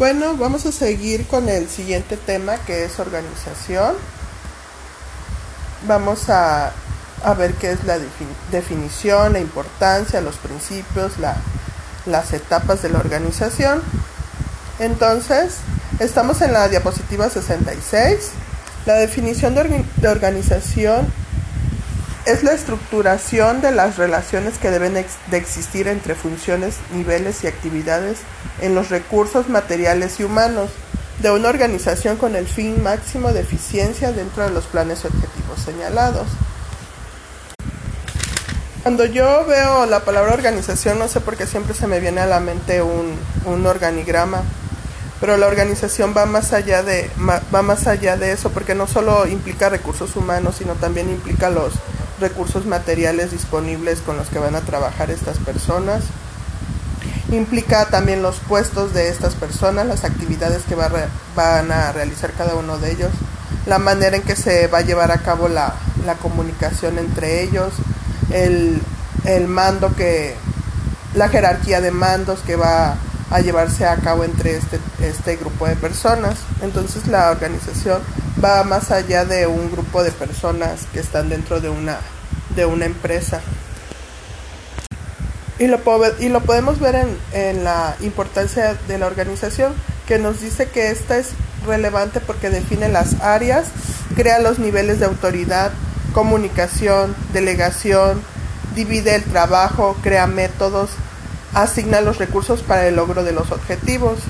Bueno, vamos a seguir con el siguiente tema que es organización. Vamos a, ver qué es la definición, la importancia, los principios, las etapas de la organización. Entonces, estamos en la diapositiva 66. La definición de organización es la estructuración de las relaciones que deben de existir entre funciones, niveles y actividades en los recursos materiales y humanos de una organización con el fin máximo de eficiencia dentro de los planes y objetivos señalados. Cuando yo veo la palabra organización, no sé por qué siempre se me viene a la mente un, un organigrama, pero la organización va más allá de va más allá de eso, porque no solo implica recursos humanos, sino también implica los recursos materiales disponibles con los que van a trabajar estas personas. Implica también los puestos de estas personas, las actividades que van a realizar cada uno de ellos, la manera en que se va a llevar a cabo la, comunicación entre ellos, el, el mando que, la jerarquía de mandos que va a llevarse a cabo entre este, este grupo de personas. Entonces la organización va más allá de un grupo de personas que están dentro de una, de una empresa. Y lo, y lo podemos ver en, en la importancia de la organización, que nos dice que esta es relevante porque define las áreas, crea los niveles de autoridad, comunicación, delegación, divide el trabajo, crea métodos, asigna los recursos para el logro de los objetivos.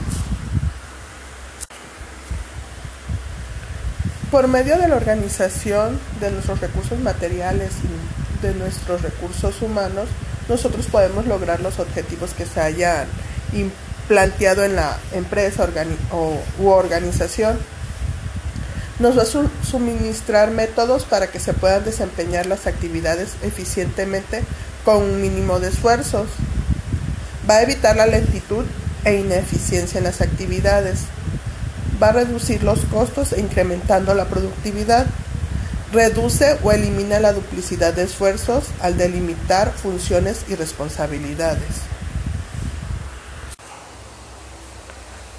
Por medio de la organización de nuestros recursos materiales y de nuestros recursos humanos, nosotros podemos lograr los objetivos que se hayan planteado en la empresa o, u organización. Nos va a suministrar métodos para que se puedan desempeñar las actividades eficientemente con un mínimo de esfuerzos. Va a evitar la lentitud e ineficiencia en las actividades va a reducir los costos e incrementando la productividad. Reduce o elimina la duplicidad de esfuerzos al delimitar funciones y responsabilidades.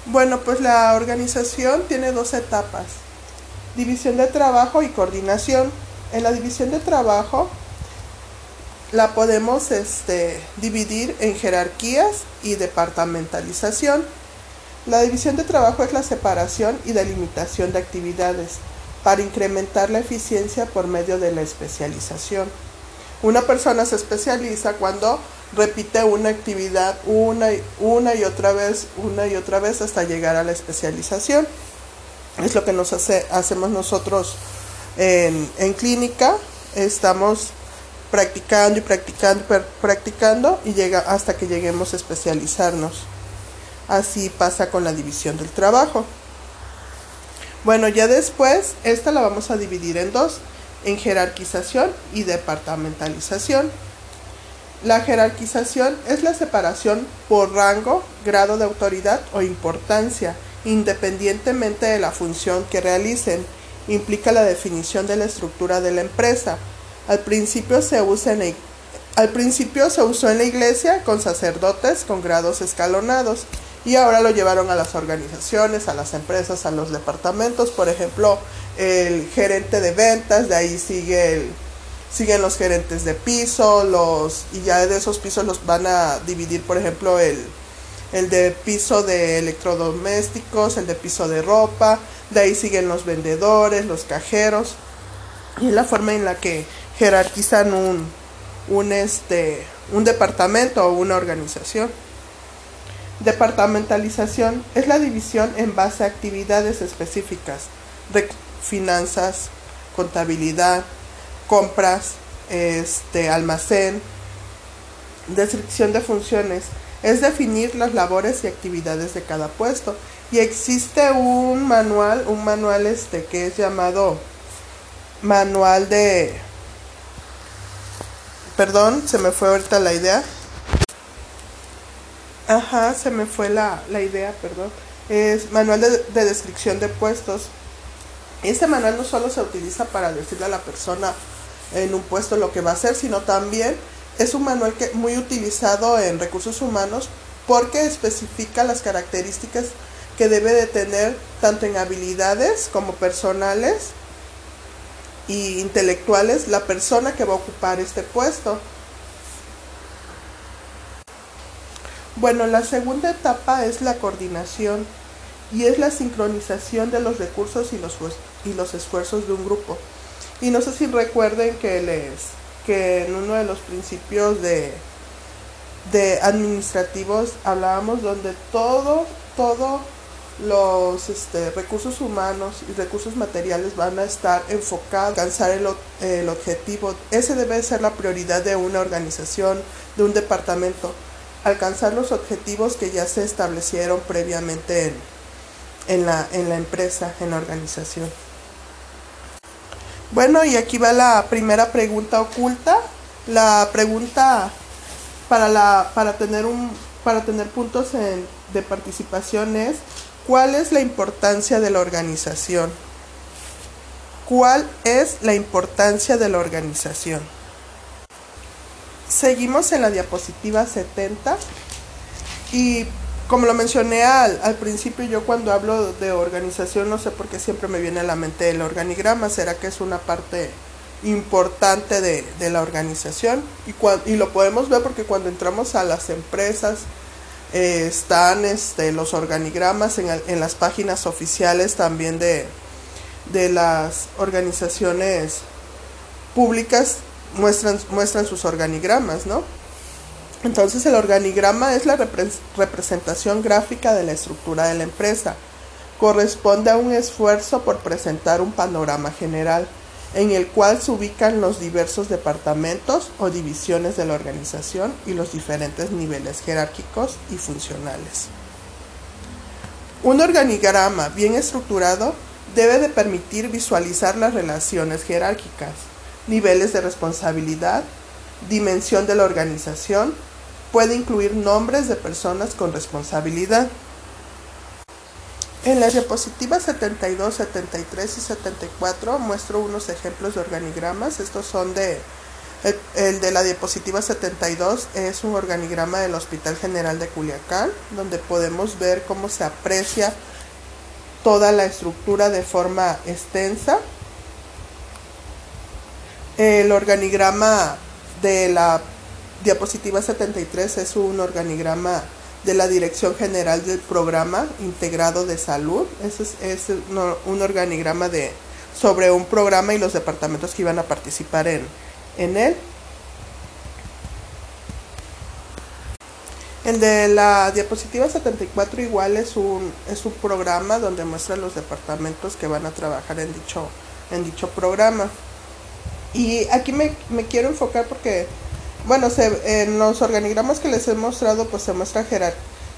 Bueno, pues la organización tiene dos etapas, división de trabajo y coordinación. En la división de trabajo la podemos este, dividir en jerarquías y departamentalización. La división de trabajo es la separación y delimitación de actividades para incrementar la eficiencia por medio de la especialización. Una persona se especializa cuando repite una actividad una y, una y otra vez, una y otra vez hasta llegar a la especialización. Es lo que nos hace, hacemos nosotros en, clínica. Estamos practicando y practicando, practicando y llega hasta que lleguemos a especializarnos. Así pasa con la división del trabajo. Bueno, ya después, esta la vamos a dividir en dos, en jerarquización y departamentalización. La jerarquización es la separación por rango, grado de autoridad o importancia, independientemente de la función que realicen. Implica la definición de la estructura de la empresa. Al principio se usó en la iglesia con sacerdotes con grados escalonados y ahora lo llevaron a las organizaciones, a las empresas, a los departamentos, por ejemplo, el gerente de ventas, de ahí sigue el, siguen los gerentes de piso, los y ya de esos pisos los van a dividir, por ejemplo, el, el de piso de electrodomésticos, el de piso de ropa, de ahí siguen los vendedores, los cajeros, y es la forma en la que jerarquizan un, un, este, un departamento o una organización. Departamentalización es la división en base a actividades específicas, finanzas, contabilidad, compras, este, almacén, descripción de funciones, es definir las labores y actividades de cada puesto. Y existe un manual, un manual este que es llamado manual de perdón, se me fue ahorita la idea. Ajá, se me fue la, idea, perdón. Es manual de, descripción de puestos. Este manual no solo se utiliza para decirle a la persona en un puesto lo que va a hacer, sino también es un manual que muy utilizado en recursos humanos porque especifica las características que debe de tener tanto en habilidades como personales y intelectuales la persona que va a ocupar este puesto. Bueno, la segunda etapa es la coordinación y es la sincronización de los recursos y los, y los esfuerzos de un grupo. Y no sé si recuerden que les que en uno de los principios de, de administrativos hablábamos donde todo, todo los este, recursos humanos y recursos materiales van a estar enfocados a alcanzar el, el, objetivo. Ese debe ser la prioridad de una organización, de un departamento, alcanzar los objetivos que ya se establecieron previamente en, en, la, en la empresa, en la organización. Bueno, y aquí va la primera pregunta oculta. La pregunta para, la, para, tener, un, para tener puntos en, de participación es ¿Cuál es la importancia de la organización? ¿Cuál es la importancia de la organización? Seguimos en la diapositiva 70 y como lo mencioné al, al, principio, yo cuando hablo de organización no sé por qué siempre me viene a la mente el organigrama, será que es una parte importante de, de la organización y, y lo podemos ver porque cuando entramos a las empresas, eh, están este, los organigramas en, en, las páginas oficiales también de, de las organizaciones públicas muestran, muestran sus organigramas, ¿no? Entonces el organigrama es la repre representación gráfica de la estructura de la empresa. Corresponde a un esfuerzo por presentar un panorama general en el cual se ubican los diversos departamentos o divisiones de la organización y los diferentes niveles jerárquicos y funcionales. Un organigrama bien estructurado debe de permitir visualizar las relaciones jerárquicas, niveles de responsabilidad, dimensión de la organización, puede incluir nombres de personas con responsabilidad. En las diapositivas 72, 73 y 74 muestro unos ejemplos de organigramas. Estos son de... El, de la diapositiva 72 es un organigrama del Hospital General de Culiacán, donde podemos ver cómo se aprecia toda la estructura de forma extensa. El organigrama de la diapositiva 73 es un organigrama de la Dirección General del Programa Integrado de Salud. Ese es, un organigrama de, sobre un programa y los departamentos que iban a participar en, en él. El de la diapositiva 74 igual es un, es un programa donde muestra los departamentos que van a trabajar en dicho, en dicho programa. Y aquí me, me quiero enfocar porque bueno, se, en los organigramas que les he mostrado, pues se muestra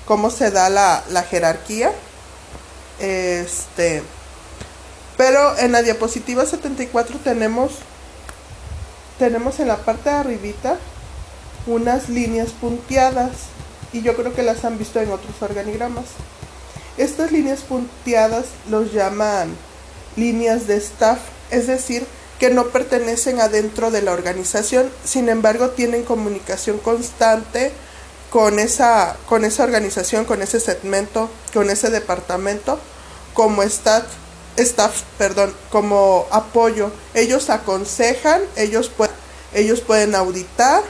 cómo se da la, la, jerarquía. Este, pero en la diapositiva 74 tenemos, tenemos en la parte de arribita unas líneas punteadas y yo creo que las han visto en otros organigramas. Estas líneas punteadas los llaman líneas de staff, es decir, que no pertenecen adentro de la organización, sin embargo tienen comunicación constante con esa, con esa organización, con ese segmento, con ese departamento, como staff, staff perdón, como apoyo. Ellos aconsejan, ellos, ellos pueden auditar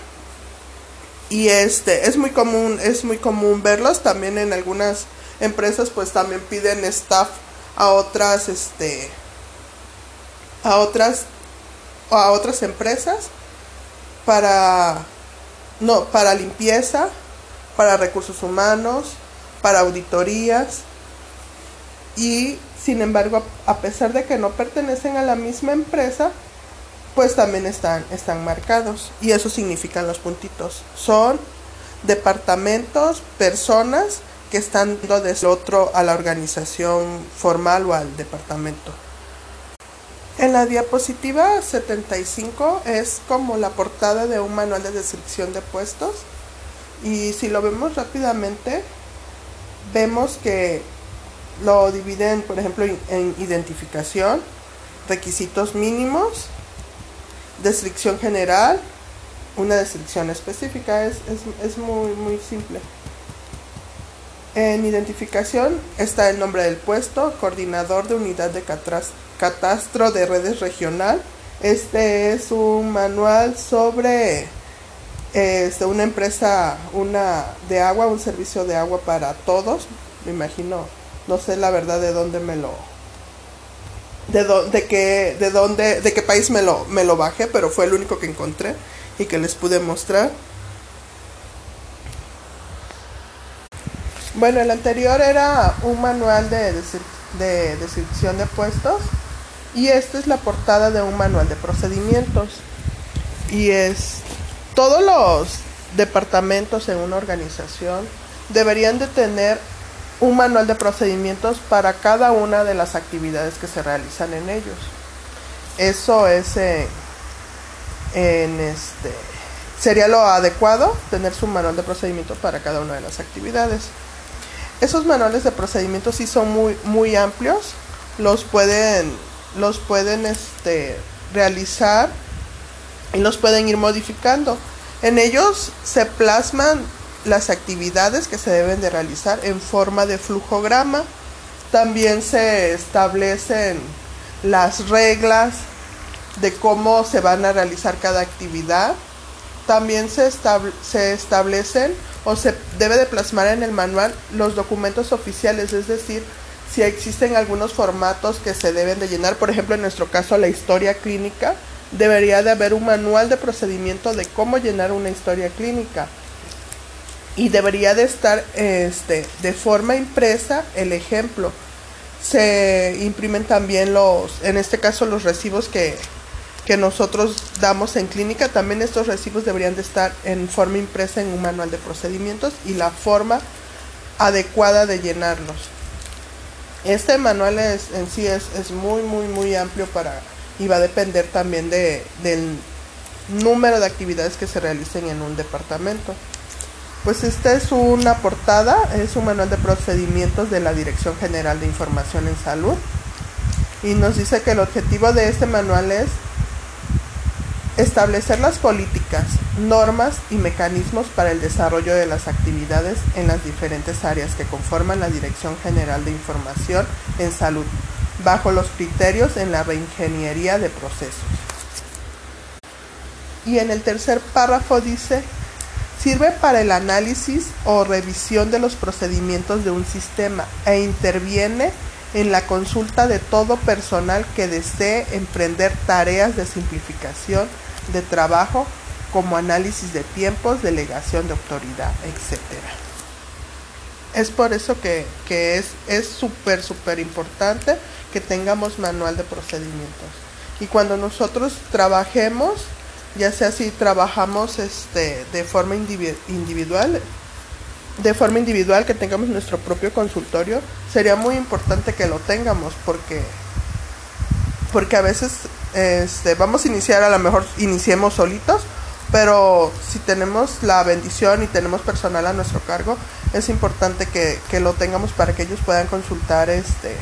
y este es muy común, es muy común verlos también en algunas empresas pues también piden staff a otras este a otras a otras empresas para no para limpieza, para recursos humanos, para auditorías y sin embargo a pesar de que no pertenecen a la misma empresa pues también están, están marcados y eso significan los puntitos. Son departamentos, personas que están desde otro a la organización formal o al departamento. En la diapositiva 75 es como la portada de un manual de descripción de puestos y si lo vemos rápidamente vemos que lo dividen por ejemplo en identificación, requisitos mínimos, descripción general, una descripción específica, es, es, es muy, muy simple. En identificación está el nombre del puesto, coordinador de unidad de catastro de redes regional. Este es un manual sobre este, una empresa una de agua, un servicio de agua para todos. Me imagino, no sé la verdad de dónde me lo de, de qué de dónde de qué país me lo me lo bajé, pero fue el único que encontré y que les pude mostrar. Bueno, el anterior era un manual de, descripción de puestos y esta es la portada de un manual de procedimientos. Y es todos los departamentos en una organización deberían de tener un manual de procedimientos para cada una de las actividades que se realizan en ellos. Eso es eh, en este sería lo adecuado tener su manual de procedimientos para cada una de las actividades. Esos manuales de procedimientos sí son muy, muy amplios. Los pueden, los pueden este, realizar y los pueden ir modificando. En ellos se plasman las actividades que se deben de realizar en forma de flujograma. También se establecen las reglas de cómo se van a realizar cada actividad. También se, se establecen o se debe de plasmar en el manual los documentos oficiales, es decir, si existen algunos formatos que se deben de llenar, por ejemplo en nuestro caso la historia clínica, debería de haber un manual de procedimiento de cómo llenar una historia clínica. Y debería de estar este de forma impresa el ejemplo. Se imprimen también los en este caso los recibos que que nosotros damos en clínica, también estos recibos deberían de estar en forma impresa en un manual de procedimientos y la forma adecuada de llenarlos. Este manual es, en sí es, es muy, muy, muy amplio para y va a depender también de, del número de actividades que se realicen en un departamento. Pues esta es una portada, es un manual de procedimientos de la Dirección General de Información en Salud y nos dice que el objetivo de este manual es Establecer las políticas, normas y mecanismos para el desarrollo de las actividades en las diferentes áreas que conforman la Dirección General de Información en Salud, bajo los criterios en la reingeniería de procesos. Y en el tercer párrafo dice, sirve para el análisis o revisión de los procedimientos de un sistema e interviene en la consulta de todo personal que desee emprender tareas de simplificación de trabajo como análisis de tiempos, delegación de autoridad, etc. Es por eso que, es súper, súper importante que tengamos manual de procedimientos. Y cuando nosotros trabajemos, ya sea si trabajamos este, de forma individual, de forma individual, que tengamos nuestro propio consultorio, sería muy importante que lo tengamos porque, porque a veces este, vamos a iniciar, a lo mejor iniciemos solitos, pero si tenemos la bendición y tenemos personal a nuestro cargo, es importante que, lo tengamos para que ellos puedan consultar este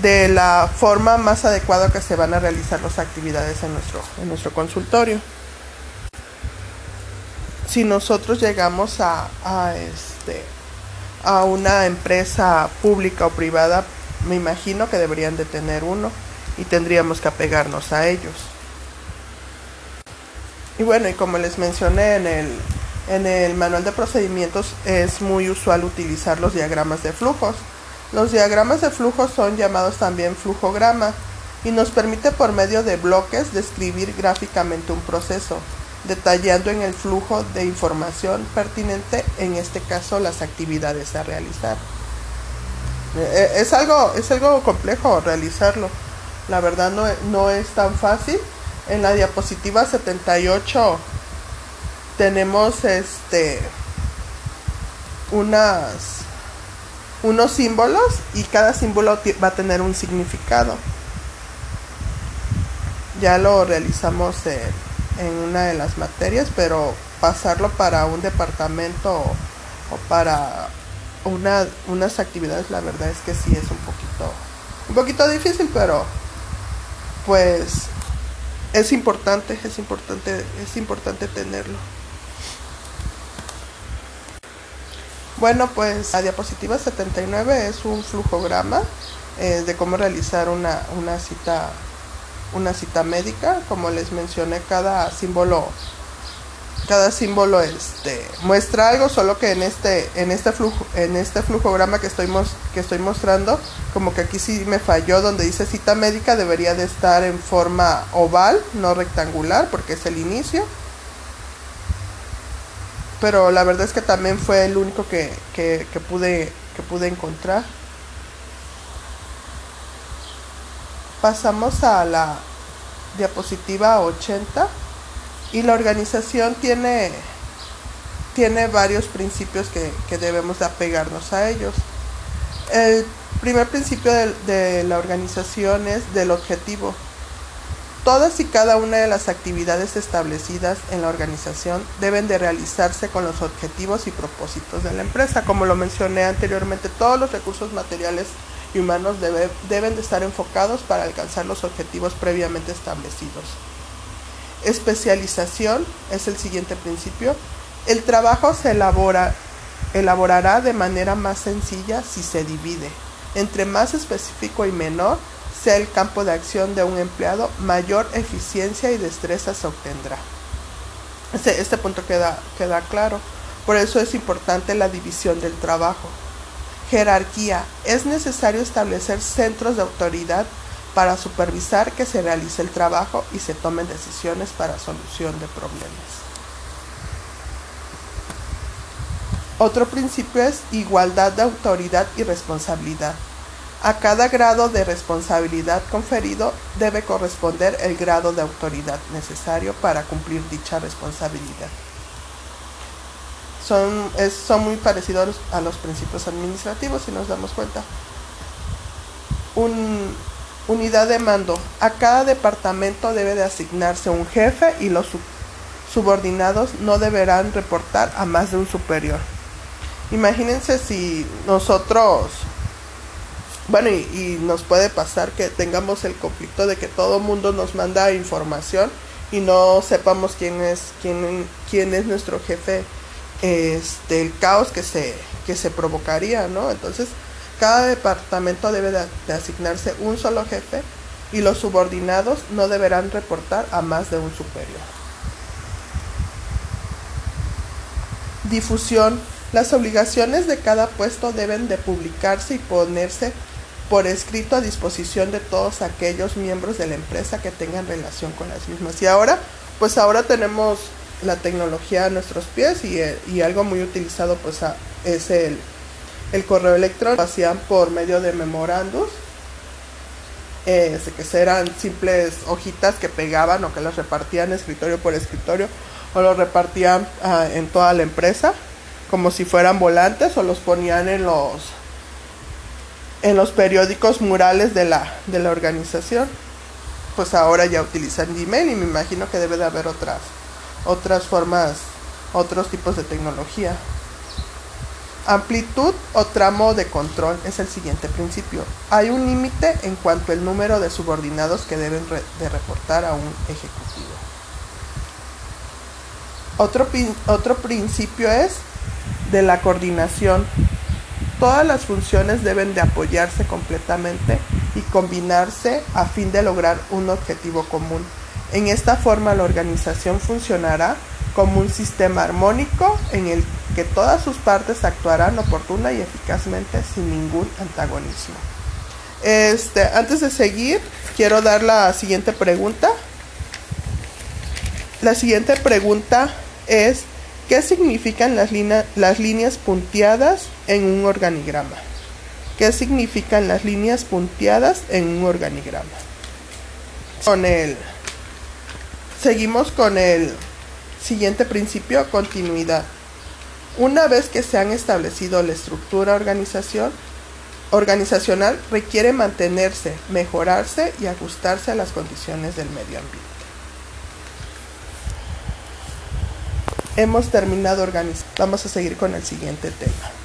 de la forma más adecuada que se van a realizar las actividades en nuestro, en nuestro consultorio. Si nosotros llegamos a, a, este, a una empresa pública o privada, me imagino que deberían de tener uno y tendríamos que apegarnos a ellos. Y bueno, y como les mencioné en el, en el manual de procedimientos es muy usual utilizar los diagramas de flujos. Los diagramas de flujos son llamados también flujograma y nos permite por medio de bloques describir gráficamente un proceso, detallando en el flujo de información pertinente, en este caso las actividades a realizar. Eh, es algo, es algo complejo realizarlo. La verdad no, no es tan fácil. En la diapositiva 78 tenemos este unas unos símbolos y cada símbolo va a tener un significado. Ya lo realizamos en, en una de las materias, pero pasarlo para un departamento o, para una, unas actividades, la verdad es que sí es un poquito, un poquito difícil, pero pues es importante, es importante, es importante tenerlo. Bueno, pues la diapositiva 79 es un flujograma eh, de cómo realizar una, una cita una cita médica como les mencioné cada símbolo cada símbolo este muestra algo solo que en este en este flujo en este flujograma que estoy que estoy mostrando como que aquí sí me falló donde dice cita médica debería de estar en forma oval no rectangular porque es el inicio. Pero la verdad es que también fue el único que, que pude que pude encontrar. Pasamos a la diapositiva 80 y la organización tiene, tiene varios principios que, debemos de apegarnos a ellos. El primer principio de, de la organización es del objetivo. Todas y cada una de las actividades establecidas en la organización deben de realizarse con los objetivos y propósitos de la empresa. Como lo mencioné anteriormente, todos los recursos materiales y humanos deben de estar enfocados para alcanzar los objetivos previamente establecidos. Especialización es el siguiente principio. El trabajo se elabora, elaborará de manera más sencilla si se divide. Entre más específico y menor sea el campo de acción de un empleado, mayor eficiencia y destreza se obtendrá. Este, este punto queda, queda claro. Por eso es importante la división del trabajo. Jerarquía. Es necesario establecer centros de autoridad para supervisar que se realice el trabajo y se tomen decisiones para solución de problemas. Otro principio es igualdad de autoridad y responsabilidad. A cada grado de responsabilidad conferido debe corresponder el grado de autoridad necesario para cumplir dicha responsabilidad son, son muy parecidos a los principios administrativos, si nos damos cuenta. Un, unidad de mando. A cada departamento debe de asignarse un jefe y los subordinados no deberán reportar a más de un superior. Imagínense si nosotros, bueno, y, nos puede pasar que tengamos el conflicto de que todo mundo nos manda información y no sepamos quién es, quién, quién es nuestro jefe este, el caos que se, que se provocaría, ¿no? Entonces, cada departamento debe de, asignarse un solo jefe y los subordinados no deberán reportar a más de un superior. Difusión. Las obligaciones de cada puesto deben de publicarse y ponerse por escrito a disposición de todos aquellos miembros de la empresa que tengan relación con las mismas. Y ahora, pues ahora tenemos la tecnología a nuestros pies y, y algo muy utilizado pues es el, el, correo electrónico. Hacían por medio de memorandos, eh, que eran simples hojitas que pegaban o que las repartían escritorio por escritorio o los repartían ah, en toda la empresa como si fueran volantes o los ponían en los en los periódicos murales de la, de la organización. Pues ahora ya utilizan Gmail y me imagino que debe de haber otras otras formas, otros tipos de tecnología. Amplitud o tramo de control es el siguiente principio. Hay un límite en cuanto al número de subordinados que deben de reportar a un ejecutivo. Otro, otro principio es de la coordinación. Todas las funciones deben de apoyarse completamente y combinarse a fin de lograr un objetivo común. En esta forma la organización funcionará como un sistema armónico en el que todas sus partes actuarán oportuna y eficazmente sin ningún antagonismo. Este, antes de seguir, quiero dar la siguiente pregunta. La siguiente pregunta es, ¿qué significan las, las líneas punteadas en un organigrama? ¿Qué significan las líneas punteadas en un organigrama? Con el Seguimos con el siguiente principio, continuidad. Una vez que se han establecido la estructura organizacional, requiere mantenerse, mejorarse y ajustarse a las condiciones del medio ambiente. Hemos terminado organizando. Vamos a seguir con el siguiente tema.